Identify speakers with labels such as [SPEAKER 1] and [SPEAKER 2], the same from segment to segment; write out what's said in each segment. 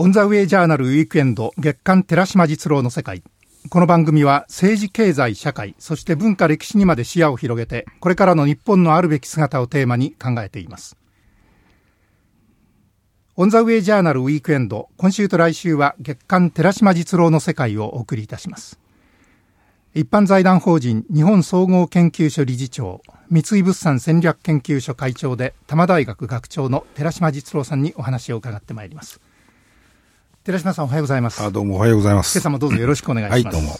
[SPEAKER 1] オンザウェイジャーナルウィークエンド月刊寺島実郎の世界。この番組は政治経済社会、そして文化歴史にまで視野を広げて、これからの日本のあるべき姿をテーマに考えています。オンザウェイジャーナルウィークエンド、今週と来週は月刊寺島実郎の世界をお送りいたします。一般財団法人日本総合研究所理事長、三井物産戦略研究所会長で多摩大学学長の寺島実郎さんにお話を伺ってまいります。寺島さんおはようございます。
[SPEAKER 2] あどうもおはようございます。
[SPEAKER 1] 今朝もどうぞよろしくお願いします。
[SPEAKER 2] はい、どうも。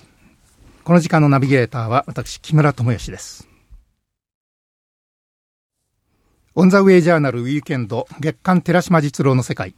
[SPEAKER 1] この時間のナビゲーターは私、木村智義です。オンザウェイジャーナルウィークエンド月刊寺島実郎の世界。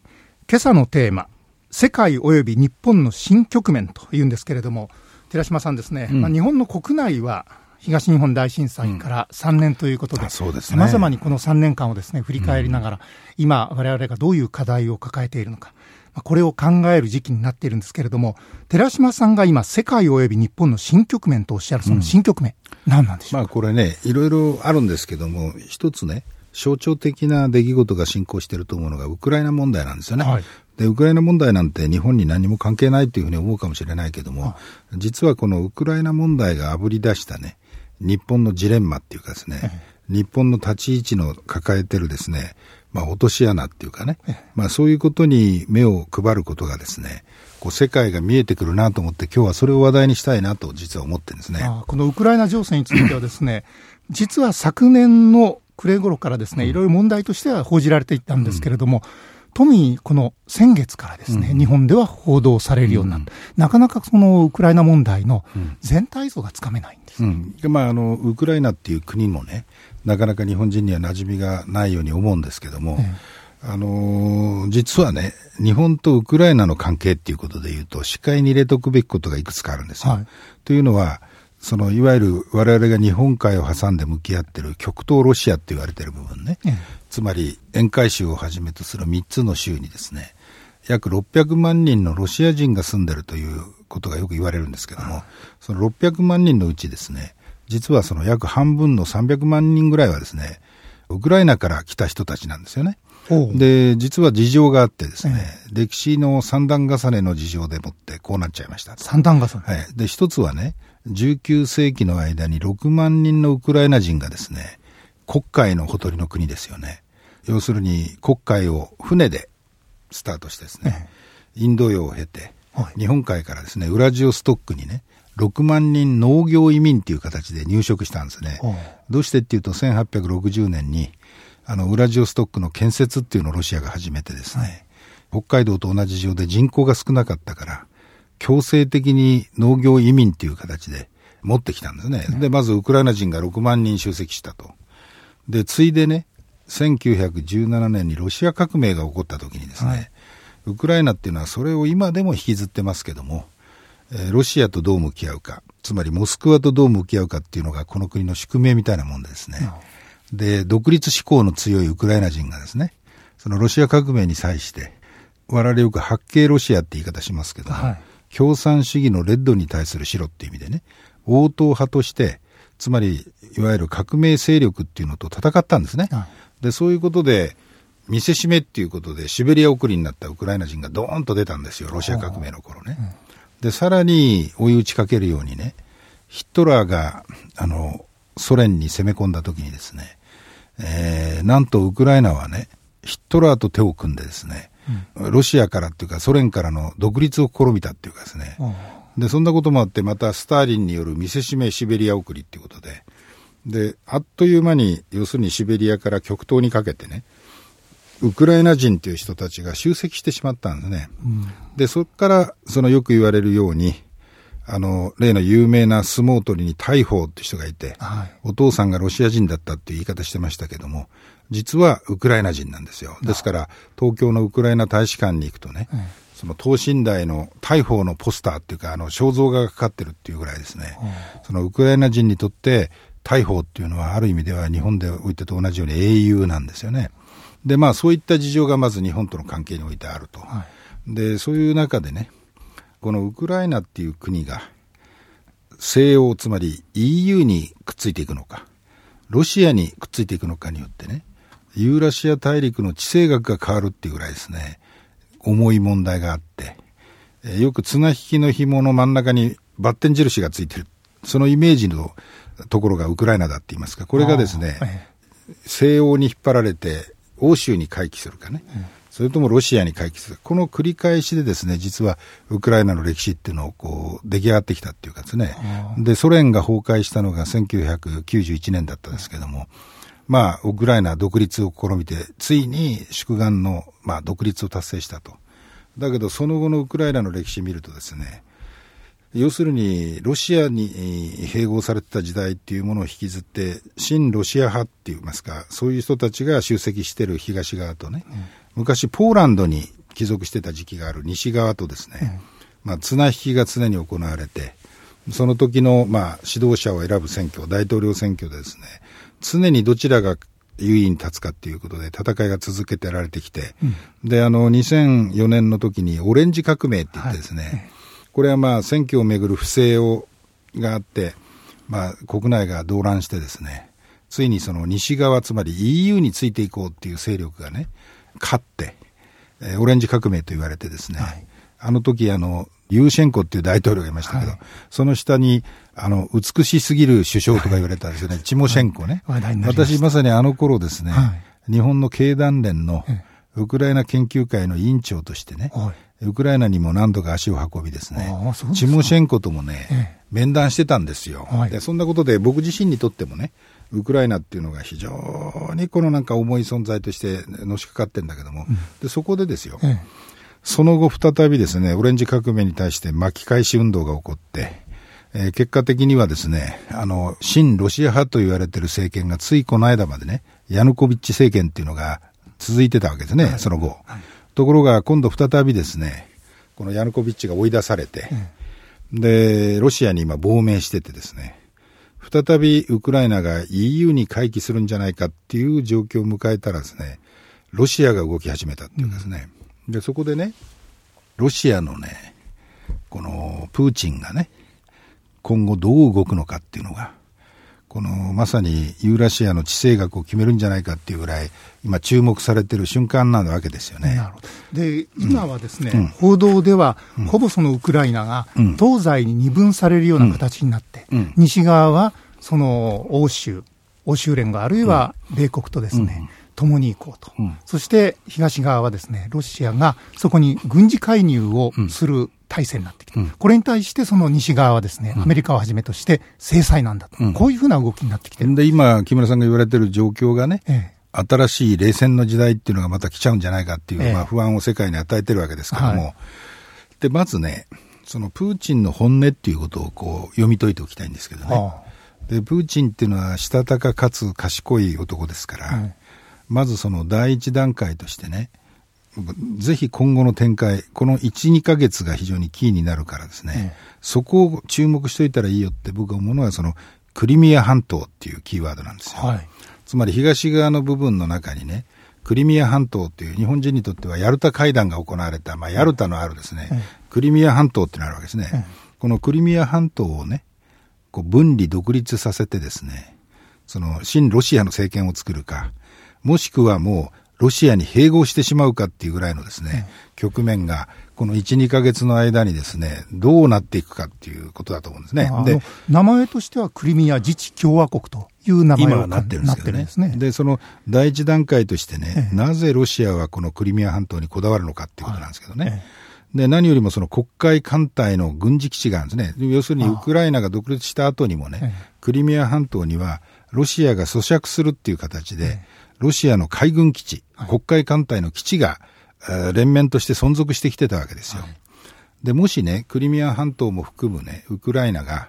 [SPEAKER 1] 今朝のテーマ、世界及び日本の新局面というんですけれども、寺島さんですね、うん、まあ、日本の国内は東日本大震災から3年ということで、さまざまにこの3年間をですね振り返りながら、うん、今、われわれがどういう課題を抱えているのか、これを考える時期になっているんですけれども、寺島さんが今、世界及び日本の新局面とおっしゃる、その新局面、うん、何なんでしょう
[SPEAKER 2] まあ、これね、いろいろあるんですけども、一つね、象徴的な出来事が進行していると思うのが、ウクライナ問題なんですよね。はい、で、ウクライナ問題なんて日本に何も関係ないというふうに思うかもしれないけども、はい、実はこのウクライナ問題があぶり出したね、日本のジレンマっていうかですね、はい、日本の立ち位置の抱えてるですね、まあ、落とし穴っていうかね、まあ、そういうことに目を配ることがですね、こう世界が見えてくるなと思って、今日はそれを話題にしたいなと、実は思ってるんですね。
[SPEAKER 1] このウクライナ情勢についてはですね、実は昨年の暮れ頃からですね、いろいろ問題としては報じられていったんですけれども、うん。特にこの先月からですね、うん、日本では報道されるようになった、うん、なかなかそのウクライナ問題の全体像がつかめないんです、
[SPEAKER 2] うん。まあ、あのウクライナっていう国もね、なかなか日本人には馴染みがないように思うんですけども、あのー、実はね、日本とウクライナの関係っていうことでいうと、視界に入れておくべきことがいくつかあるんですよ。はい、というのは、そのいわゆる我々が日本海を挟んで向き合っている極東ロシアって言われている部分ね、つまり沿海州をはじめとする3つの州にですね、約600万人のロシア人が住んでるということがよく言われるんですけども、その600万人のうちですね、実はその約半分の300万人ぐらいはですね、ウクライナから来た人たちなんですよね。で、実は事情があってですね、ええ、歴史の三段重ねの事情でもってこうなっちゃいました。
[SPEAKER 1] 三段重ね
[SPEAKER 2] はい。で、一つはね、19世紀の間に6万人のウクライナ人がですね、黒海のほとりの国ですよね。要するに黒海を船でスタートしてですね、え、インド洋を経て、はい、日本海からですね、ウラジオストックにね、6万人農業移民っていう形で入植したんですね。どうしてっていうと、1860年に、あの、ウラジオストックの建設っていうのをロシアが始めてですね、はい、北海道と同じ事情で人口が少なかったから、強制的に農業移民っていう形で持ってきたんですね。で、まずウクライナ人が6万人集積したと。で、ついでね、1917年にロシア革命が起こった時にですね、はい、ウクライナっていうのはそれを今でも引きずってますけども、えロシアとどう向き合うか、つまりモスクワとどう向き合うかっていうのがこの国の宿命みたいなもんでですね。で、独立志向の強いウクライナ人がですね、そのロシア革命に際して、我々よく八景ロシアって言い方しますけども、はい、共産主義のレッドに対する白っていう意味でね、応答派として、つまり、いわゆる革命勢力っていうのと戦ったんですね。はい、で、そういうことで、見せしめっていうことで、シベリア送りになったウクライナ人がドーンと出たんですよ、ロシア革命の頃ね。で、さらに追い打ちかけるようにね、ヒットラーが、あの、ソ連に攻め込んだ時にですね、えー、なんとウクライナはね、ヒットラーと手を組んでですね、うん、ロシアからっていうかソ連からの独立を試みたっていうかですね、で、そんなこともあって、またスターリンによる見せしめシベリア送りっていうことで、で、あっという間に、要するにシベリアから極東にかけてね、ウクライナ人という人たちが集積してしまったんですね。うん、で、そこから、そのよく言われるように、あの、例の有名な相撲取りに大砲って人がいて、はい、お父さんがロシア人だったっていう言い方してましたけども、実はウクライナ人なんですよ。ですから、東京のウクライナ大使館に行くとね、その等身大の大砲のポスターっていうか、あの、肖像画がかかってるっていうぐらいですね、そのウクライナ人にとって、大砲っていうのはある意味では日本でおいてと同じように英雄なんですよね。で、まあそういった事情がまず日本との関係においてあると。はい、で、そういう中でね、このウクライナっていう国が、西欧、つまり EU にくっついていくのか、ロシアにくっついていくのかによってね、ユーラシア大陸の地政学が変わるっていうぐらいですね、重い問題があって、えー、よく綱引きの紐の真ん中にバッテン印がついてる。そのイメージのところがウクライナだって言いますか、これがですね、西欧に引っ張られて、欧州に回帰するかね、それともロシアに回帰する、この繰り返しでですね、実はウクライナの歴史っていうのをこう出来上がってきたっていうかですね、で、ソ連が崩壊したのが1991年だったんですけども、まあ、ウクライナ独立を試みて、ついに祝願の、まあ、独立を達成したと。だけど、その後のウクライナの歴史を見るとですね、要するに、ロシアに併合されてた時代っていうものを引きずって、親ロシア派って言いますか、そういう人たちが集積してる東側とね、うん、昔ポーランドに帰属してた時期がある西側とですね、うん、まあ、綱引きが常に行われて、その時の、まあ、指導者を選ぶ選挙、大統領選挙でですね、常にどちらが優位に立つかっていうことで戦いが続けてられてきて、うん、で、あの、2004年の時にオレンジ革命って言ってですね、はいこれはまあ選挙をめぐる不正をがあって、まあ、国内が動乱してですね、ついにその西側、つまり EU についていこうっていう勢力がね、勝って、えー、オレンジ革命と言われてですね、はい、あの時あの、ユーシェンコっていう大統領がいましたけど、はい、その下に、あの、美しすぎる首相とか言われたんですよね、はい、チモシェンコね。私まさにあの頃ですね、日本の経団連のウクライナ研究会の委員長としてね、ウクライナにも何度か足を運びですね、チモシェンコともね、ええ、面談してたんですよ、はい、で。そんなことで僕自身にとってもね、ウクライナっていうのが非常にこのなんか重い存在としてのしかかってんだけども、うん、でそこでですよ、え、その後再びですね、オレンジ革命に対して巻き返し運動が起こって、えー、結果的にはですね、あの、親ロシア派と言われてる政権がついこの間までね、ヤヌコビッチ政権っていうのが続いてたわけですね、はい、その後。はいところが今度再びですね、このヤヌコビッチが追い出されて、うん、で、ロシアに今亡命しててですね、再びウクライナが EU に回帰するんじゃないかっていう状況を迎えたらですね、ロシアが動き始めたっていうかですね、うん、で、そこでね、ロシアのね、このプーチンがね、今後どう動くのかっていうのが、このまさにユーラシアの地政学を決めるんじゃないかっていうぐらい、今、注目されてる瞬間なわけですよね。なるほど。
[SPEAKER 1] で今はですね、うん、報道では、うん、ほぼそのウクライナが東西に二分されるような形になって、うん、西側はその欧州、欧州連合、あるいは米国とですね、共に行こうと、そして東側はですね、ロシアがそこに軍事介入をする体制になってきて、うん、これに対してその西側はですね、アメリカをはじめとして制裁なんだと、うん、こういうふうな動きになってきて
[SPEAKER 2] で、今、木村さんが言われてる状況がね、ええ、新しい冷戦の時代っていうのがまた来ちゃうんじゃないかっていう、え、まあ、不安を世界に与えてるわけですけども、はい、で、まずね、そのプーチンの本音っていうことをこう読み解いておきたいんですけどね。はあ、で、プーチンっていうのはしたたかかつ賢い男ですから、まずその第一段階としてね、ぜひ今後の展開、この1、2か月が非常にキーになるからですね、うん、そこを注目しておいたらいいよって僕は思うのは、そのクリミア半島っていうキーワードなんですよ。はい、つまり東側の部分の中にね、クリミア半島っていう日本人にとってはヤルタ会談が行われた、まあ、ヤルタのあるですね、うん、クリミア半島ってのあるわけですね。うん、このクリミア半島をね、こう分離独立させてですね、その新ロシアの政権を作るか、もしくはもうロシアに併合してしまうかっていうぐらいのですね、局面が、この1、2か月の間にですね、どうなっていくかっていうことだと思うんですね。
[SPEAKER 1] で、名前としてはクリミア自治共和国という名前
[SPEAKER 2] 今はなってるんですけどね。でねで、その第一段階としてね、ええ、なぜロシアはこのクリミア半島にこだわるのかっていうことなんですけどね。え、で、何よりもその黒海艦隊の軍事基地があるんですね。要するにウクライナが独立した後にもね、クリミア半島にはロシアが咀嚼するっていう形で、ロシアの海軍基地、黒海艦隊の基地が、連綿として存続してきてたわけですよ。はい、で、もしね、クリミア半島も含むね、ウクライナが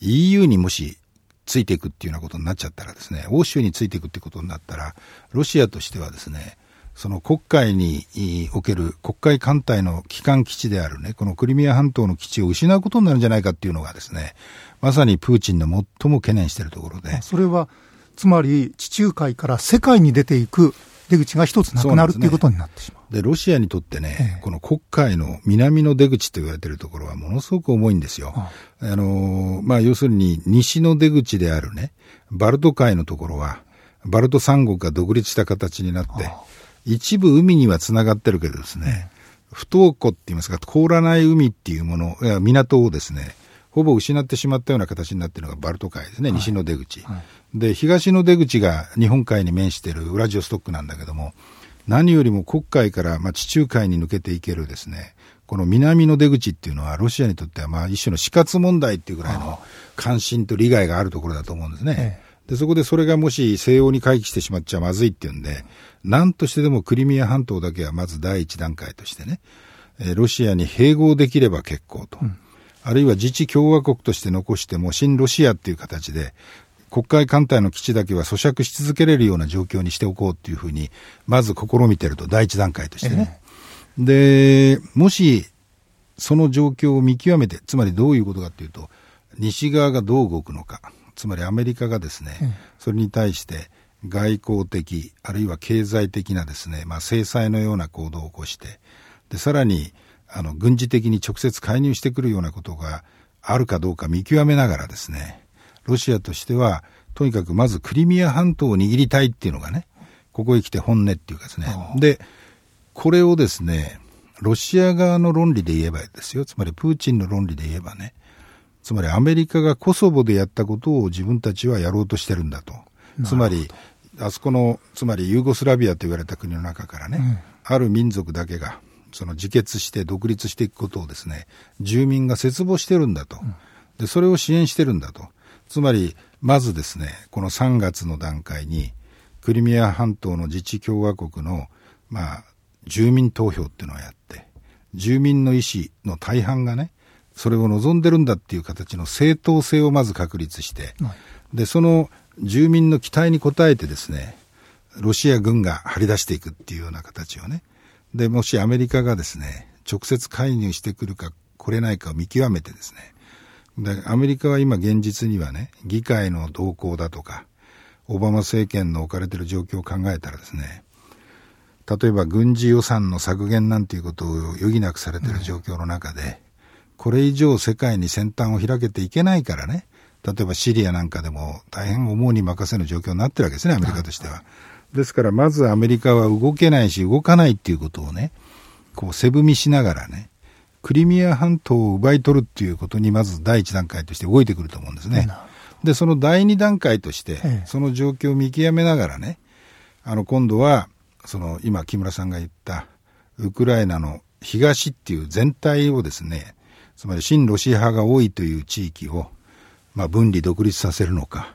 [SPEAKER 2] EU にもしついていくっていうようなことになっちゃったらですね、欧州についていくってことになったら、ロシアとしてはですね、その黒海における黒海艦隊の基幹基地であるね、このクリミア半島の基地を失うことになるんじゃないかっていうのがですね、まさにプーチンの最も懸念しているところで。
[SPEAKER 1] それはつまり地中海から世界に出ていく出口が一つなくなると、ね、いうことになってしま
[SPEAKER 2] う。で、ロシアにとってね、ええ、この黒海の南の出口と言われているところはものすごく重いんですよ。ああの、まあ、要するに西の出口であるね、バルト海のところは、バルト三国が独立した形になって、一部海には繋がってるけどですね、不登湖って言いますか、凍らない海っていうもの、港をですね、ほぼ失ってしまったような形になっているのがバルト海ですね、はい、西の出口、はい、で、東の出口が日本海に面しているウラジオストックなんだけども、何よりも黒海から、まあ、地中海に抜けていけるですね、この南の出口っていうのは、ロシアにとっては、まあ、一種の死活問題っていうぐらいの関心と利害があるところだと思うんですね。で、そこでそれがもし西欧に回帰してしまっちゃまずいっていうんで、何としてでもクリミア半島だけはまず第一段階としてね、えロシアに併合できれば結構と。うんあるいは自治共和国として残しても、新ロシアっていう形で、国会艦隊の基地だけは咀嚼し続けれるような状況にしておこうっていうふうに、まず試みてると、第一段階としてね。で、もし、その状況を見極めて、つまりどういうことかというと、西側がどう動くのか、つまりアメリカがですね、それに対して外交的、あるいは経済的なですね、まあ、制裁のような行動を起こして、で、さらに、あの、軍事的に直接介入してくるようなことがあるかどうか見極めながらですね、ロシアとしては、とにかくまずクリミア半島を握りたいっていうのがね、ここへ来て本音っていうかですね。で、これをですね、ロシア側の論理で言えばですよ、つまりプーチンの論理で言えばね、つまりアメリカがコソボでやったことを自分たちはやろうとしてるんだと。つまり、あそこの、つまりユーゴスラビアと言われた国の中からね、うん、ある民族だけがその自決して独立していくことをですね、住民が切望してるんだと。で、それを支援してるんだと。つまり、まずですね、この3月の段階に、クリミア半島の自治共和国の、まあ、住民投票っていうのをやって、住民の意思の大半がね、それを望んでるんだっていう形の正当性をまず確立して、はい、で、その住民の期待に応えてですね、ロシア軍が張り出していくっていうような形をね、で、もしアメリカがですね、直接介入してくるか来れないかを見極めてですね、でアメリカは今現実にはね、議会の動向だとか、オバマ政権の置かれている状況を考えたらですね、例えば軍事予算の削減なんていうことを余儀なくされている状況の中で、これ以上世界に先端を開けていけないからね、例えばシリアなんかでも大変思うに任せぬ状況になってるわけですね、アメリカとしては。ですから、まずアメリカは動けないし、動かないっていうことをね、こう、背踏みしながらね、クリミア半島を奪い取るっていうことに、まず第一段階として動いてくると思うんですね。で、その第二段階として、その状況を見極めながらね、あの、今度は、その、今、木村さんが言った、ウクライナの東っていう全体をですね、つまり親ロシア派が多いという地域を、まあ、分離独立させるのか、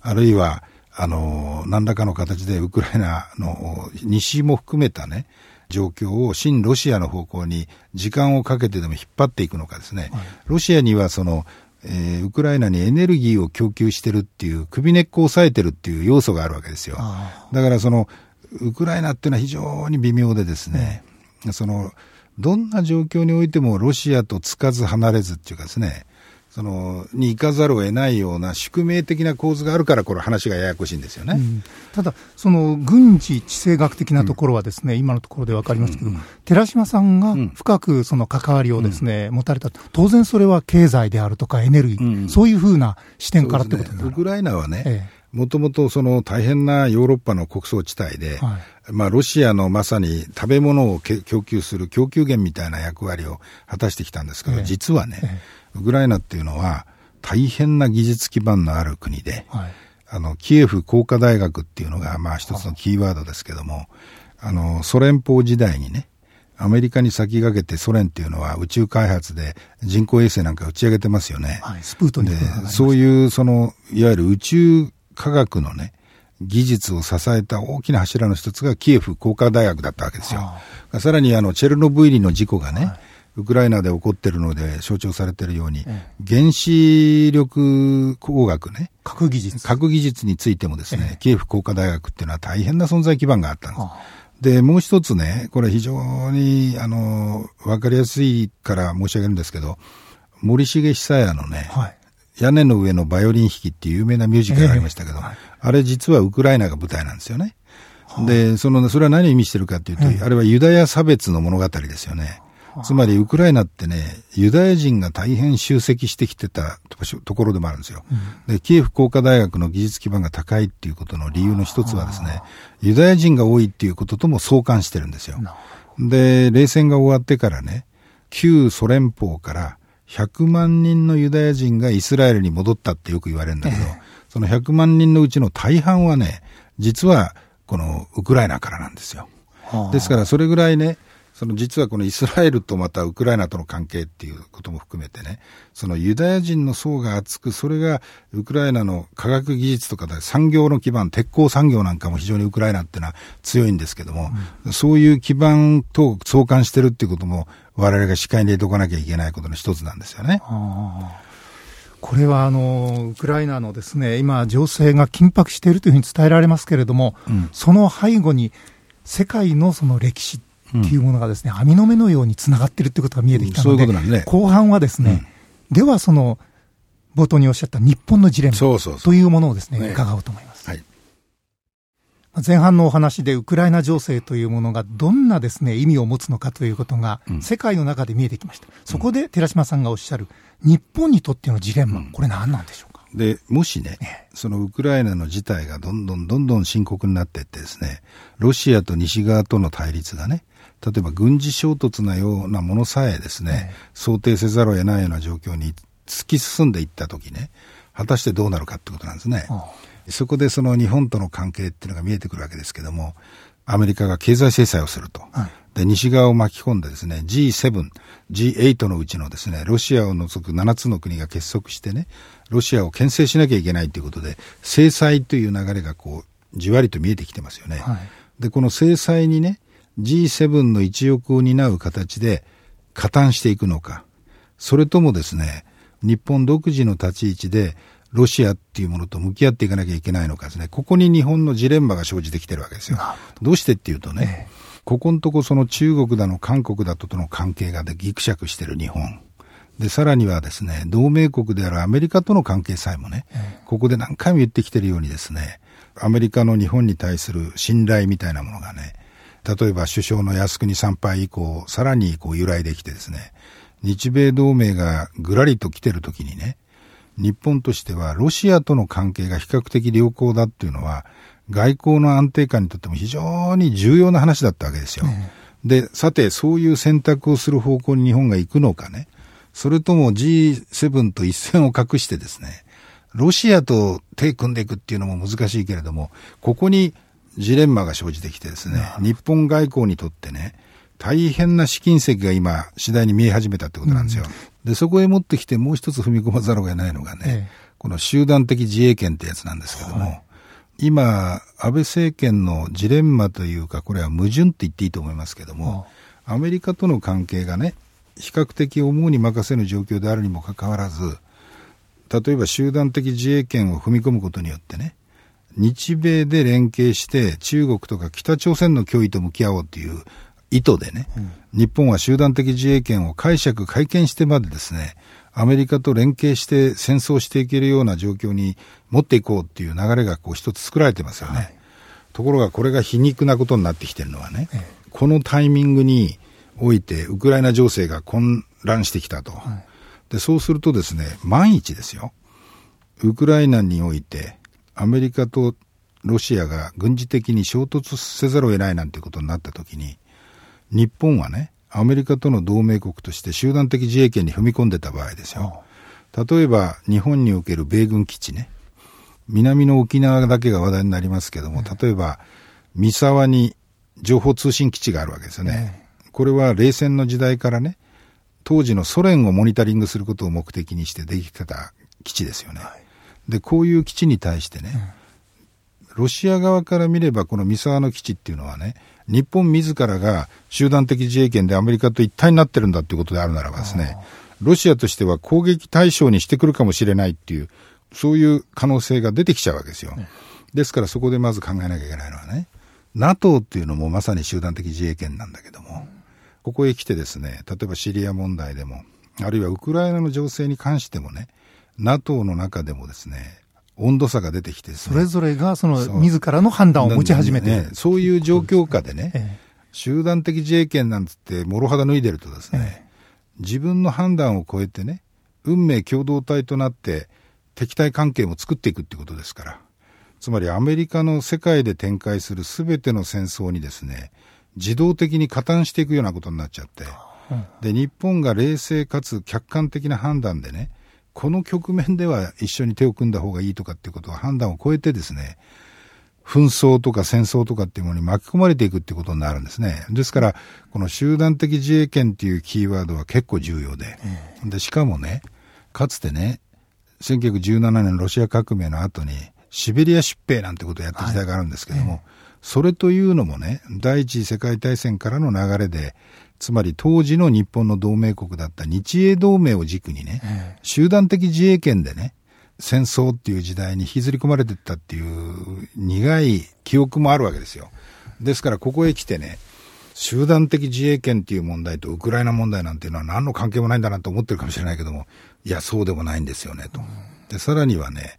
[SPEAKER 2] あるいは、あの、何らかの形でウクライナの西も含めたね、状況を親ロシアの方向に時間をかけてでも引っ張っていくのかですね、はい、ロシアにはその、えー、ウクライナにエネルギーを供給してるっていう、首根っこを抑えてるっていう要素があるわけですよ。だからその、ウクライナっていうのは非常に微妙でですね、うん、その、どんな状況においてもロシアとつかず離れずっていうかですね、そのに行かざるを得ないような宿命的な構図があるから、これ、話がややこしいんですよね、うん、
[SPEAKER 1] ただ、その軍事地政学的なところはですね、うん、今のところで分かりますけど、うん、寺島さんが深くその関わりをですね、持たれた、当然それは経済であるとかエネルギー、そういうふうな視点からってこと
[SPEAKER 2] ね、ウクライナはね、ええ。もともとその大変なヨーロッパの穀倉地帯で、はい、まあロシアのまさに食べ物を供給する供給源みたいな役割を果たしてきたんですけど、ええ、実はね、えウクライナっていうのは大変な技術基盤のある国で、はい、あの、キエフ工科大学っていうのが、まあ一つのキーワードですけども、あの、ソ連邦時代にね、アメリカに先駆けてソ連っていうのは宇宙開発で人工衛星なんか打ち上げてますよね。
[SPEAKER 1] はい、スプートニ
[SPEAKER 2] クそういう、その、いわゆる宇宙科学のね、技術を支えた大きな柱の一つがキエフ工科大学だったわけですよ。さらにあの、チェルノブイリの事故がね、はいウクライナで起こってるので象徴されてるように、原子力工学ね。
[SPEAKER 1] 核技術。
[SPEAKER 2] 核技術についてもですね、キエフ工科大学っていうのは大変な存在基盤があったんです。で、もう一つね、これ非常に、あの、わかりやすいから申し上げるんですけど、森重久彌のね、はい、屋根の上のバイオリン弾きっていう有名なミュージカルがありましたけど、えーはい、あれ実はウクライナが舞台なんですよね。で、その、それは何を意味してるかっていうと、あれはユダヤ差別の物語ですよね。つまりウクライナってね、ユダヤ人が大変集積してきてたところでもあるんですよ。うん、で、キエフ工科大学の技術基盤が高いっていうことの理由の一つはですね、ユダヤ人が多いっていうこととも相関してるんですよ。で、冷戦が終わってからね、旧ソ連邦から100万人のユダヤ人がイスラエルに戻ったってよく言われるんだけど、えその100万人のうちの大半はね、実はこのウクライナからなんですよ。ですからそれぐらいね、その実はこのイスラエルとまたウクライナとの関係っていうことも含めてね、そのユダヤ人の層が厚く、それがウクライナの科学技術とかで産業の基盤、鉄鋼産業なんかも非常にウクライナっていうのは強いんですけども、うん、そういう基盤と相関してるっていうことも我々が視界に入れておかなきゃいけないことの一つなんですよね。
[SPEAKER 1] これはあのウクライナのですね今、情勢が緊迫しているというふうに伝えられますけれども、うん、その背後に世界のその歴史っていうものがですね、網の目のようにつながっているということが見えてきたので、ううね、後半はですね、ではその冒頭におっしゃった日本のジレンマというものをですね、ね。伺おうと思います。はい。前半のお話でウクライナ情勢というものがどんなですね意味を持つのかということが世界の中で見えてきました。そこで寺島さんがおっしゃる日本にとってのジレンマ、これ何なんでしょうか？
[SPEAKER 2] で、もしね、そのウクライナの事態がどんどんどんどん深刻になっていってですね、ロシアと西側との対立がね、例えば軍事衝突なようなものさえですね、想定せざるを得ないような状況に突き進んでいったときね、果たしてどうなるかってことなんですね。そこでその日本との関係っていうのが見えてくるわけですけども、アメリカが経済制裁をすると。はい、で、西側を巻き込んでですね、G7、G8 のうちのですね、ロシアを除く7つの国が結束してね、ロシアを牽制しなきゃいけないということで、制裁という流れがこう、じわりと見えてきてますよね。はい、で、この制裁にね、G7 の一翼を担う形で加担していくのか、それともですね、日本独自の立ち位置でロシアっていうものと向き合っていかなきゃいけないのかですね、ここに日本のジレンマが生じてきてるわけですよ。どうしてっていうとね、ええ、ここのとこその中国だの韓国だととの関係がでギクシャクしてる日本。で、さらにはですね、同盟国であるアメリカとの関係さえもね、え、ここで何回も言ってきてるようにですね、アメリカの日本に対する信頼みたいなものがね、例えば首相の靖国参拝以降、さらにこう由来できてですね、日米同盟がぐらりと来てるときにね、日本としてはロシアとの関係が比較的良好だっていうのは、外交の安定感にとっても非常に重要な話だったわけですよ。で、さて、そういう選択をする方向に日本が行くのかね、それとも G7 と一線を画してですね、ロシアと手組んでいくっていうのも難しいけれども、ここにジレンマが生じてきてですね、日本外交にとってね、大変な試金石が今、次第に見え始めたってことなんですよ。うん、で、そこへ持ってきてもう一つ踏み込まざるを得ないのがね、ええ、この集団的自衛権ってやつなんですけども、はい、今、安倍政権のジレンマというか、これは矛盾って言っていいと思いますけども、アメリカとの関係がね、比較的思うに任せぬ状況であるにもかかわらず、例えば集団的自衛権を踏み込むことによってね、日米で連携して中国とか北朝鮮の脅威と向き合おうという意図でね、うん、日本は集団的自衛権を解釈、改憲してまでですね、アメリカと連携して戦争していけるような状況に持っていこうっていう流れがこう一つ作られてますよね。はい、ところがこれが皮肉なことになってきてるのはね、ええ、このタイミングにおいてウクライナ情勢が混乱してきたと。はい、で、そうするとですね、万一ですよ。ウクライナにおいてアメリカとロシアが軍事的に衝突せざるを得ないなんてことになったときに、日本はね、アメリカとの同盟国として集団的自衛権に踏み込んでた場合ですよ。例えば、日本における米軍基地ね、南の沖縄だけが話題になりますけども、例えば、三沢に情報通信基地があるわけですよね。これは冷戦の時代からね、当時のソ連をモニタリングすることを目的にしてできてた基地ですよね。で、こういう基地に対してね、ロシア側から見ればこの三沢の基地っていうのはね、日本自らが集団的自衛権でアメリカと一体になってるんだということであるならばですね、ロシアとしては攻撃対象にしてくるかもしれないっていう、そういう可能性が出てきちゃうわけですよ。ですからそこでまず考えなきゃいけないのはね、NATO っていうのもまさに集団的自衛権なんだけども、ここへ来てですね、例えばシリア問題でも、あるいはウクライナの情勢に関してもね、NATO の中でもですね、温度差が出てきて、ね、
[SPEAKER 1] それぞれがその自らの判断を持ち始めて、
[SPEAKER 2] ね、そういう状況下でね、ええ、集団的自衛権なんつって諸肌脱いでるとですね、え、自分の判断を超えてね、運命共同体となって敵対関係も作っていくってことですから、つまりアメリカの世界で展開するすべての戦争にですね、自動的に加担していくようなことになっちゃって、で、日本が冷静かつ客観的な判断でね、この局面では一緒に手を組んだ方がいいとかっていうことは判断を超えてですね、紛争とか戦争とかっていうものに巻き込まれていくっていうことになるんですね。ですから、この集団的自衛権っていうキーワードは結構重要で、で、しかもね、かつてね、1917年ロシア革命の後に、シベリア出兵なんてことをやった時代があるんですけども、はい。それというのもね、第一次世界大戦からの流れで、つまり当時の日本の同盟国だった日英同盟を軸にね、集団的自衛権でね、戦争っていう時代に引きずり込まれていったっていう苦い記憶もあるわけですよ。ですからここへ来てね、集団的自衛権っていう問題とウクライナ問題なんていうのは何の関係もないんだなと思ってるかもしれないけども、いや、そうでもないんですよね、と。で、さらにはね、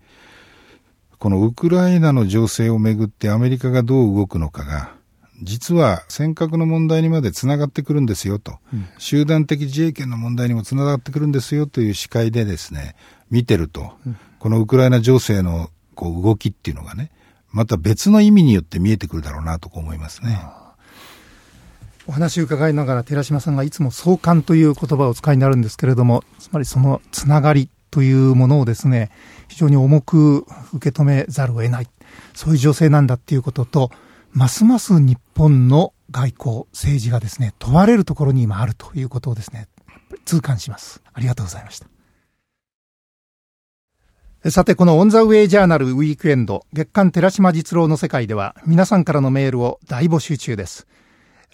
[SPEAKER 2] このウクライナの情勢をめぐってアメリカがどう動くのかが、実は尖閣の問題にまでつながってくるんですよと、うん、集団的自衛権の問題にもつながってくるんですよという視界でですね、見てると、うん、このウクライナ情勢のこう動きっていうのがね、また別の意味によって見えてくるだろうなと思いますね。
[SPEAKER 1] お話を伺いながら寺島さんがいつも相関という言葉をお使いになるんですけれども、つまりそのつながりというものをですね、非常に重く受け止めざるを得ない。そういう情勢なんだっていうことと、ますます日本の外交、政治がですね、問われるところに今あるということをですね、痛感します。ありがとうございました。さて、このオンザウェイジャーナルウィークエンド月刊寺島実郎の世界では皆さんからのメールを大募集中です。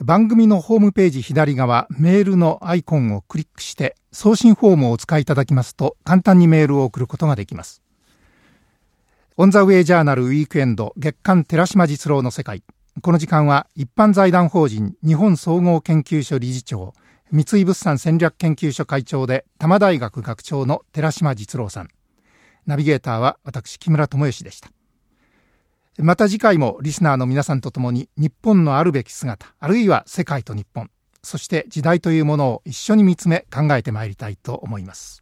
[SPEAKER 1] 番組のホームページ左側メールのアイコンをクリックして送信フォームをお使いいただきますと簡単にメールを送ることができます。オンザウェイジャーナルウィークエンド月刊寺島実郎の世界。この時間は一般財団法人日本総合研究所理事長三井物産戦略研究所会長で多摩大学学長の寺島実郎さん。ナビゲーターは私木村智義でした。また次回もリスナーの皆さんと共に日本のあるべき姿、あるいは世界と日本、そして時代というものを一緒に見つめ考えてまいりたいと思います。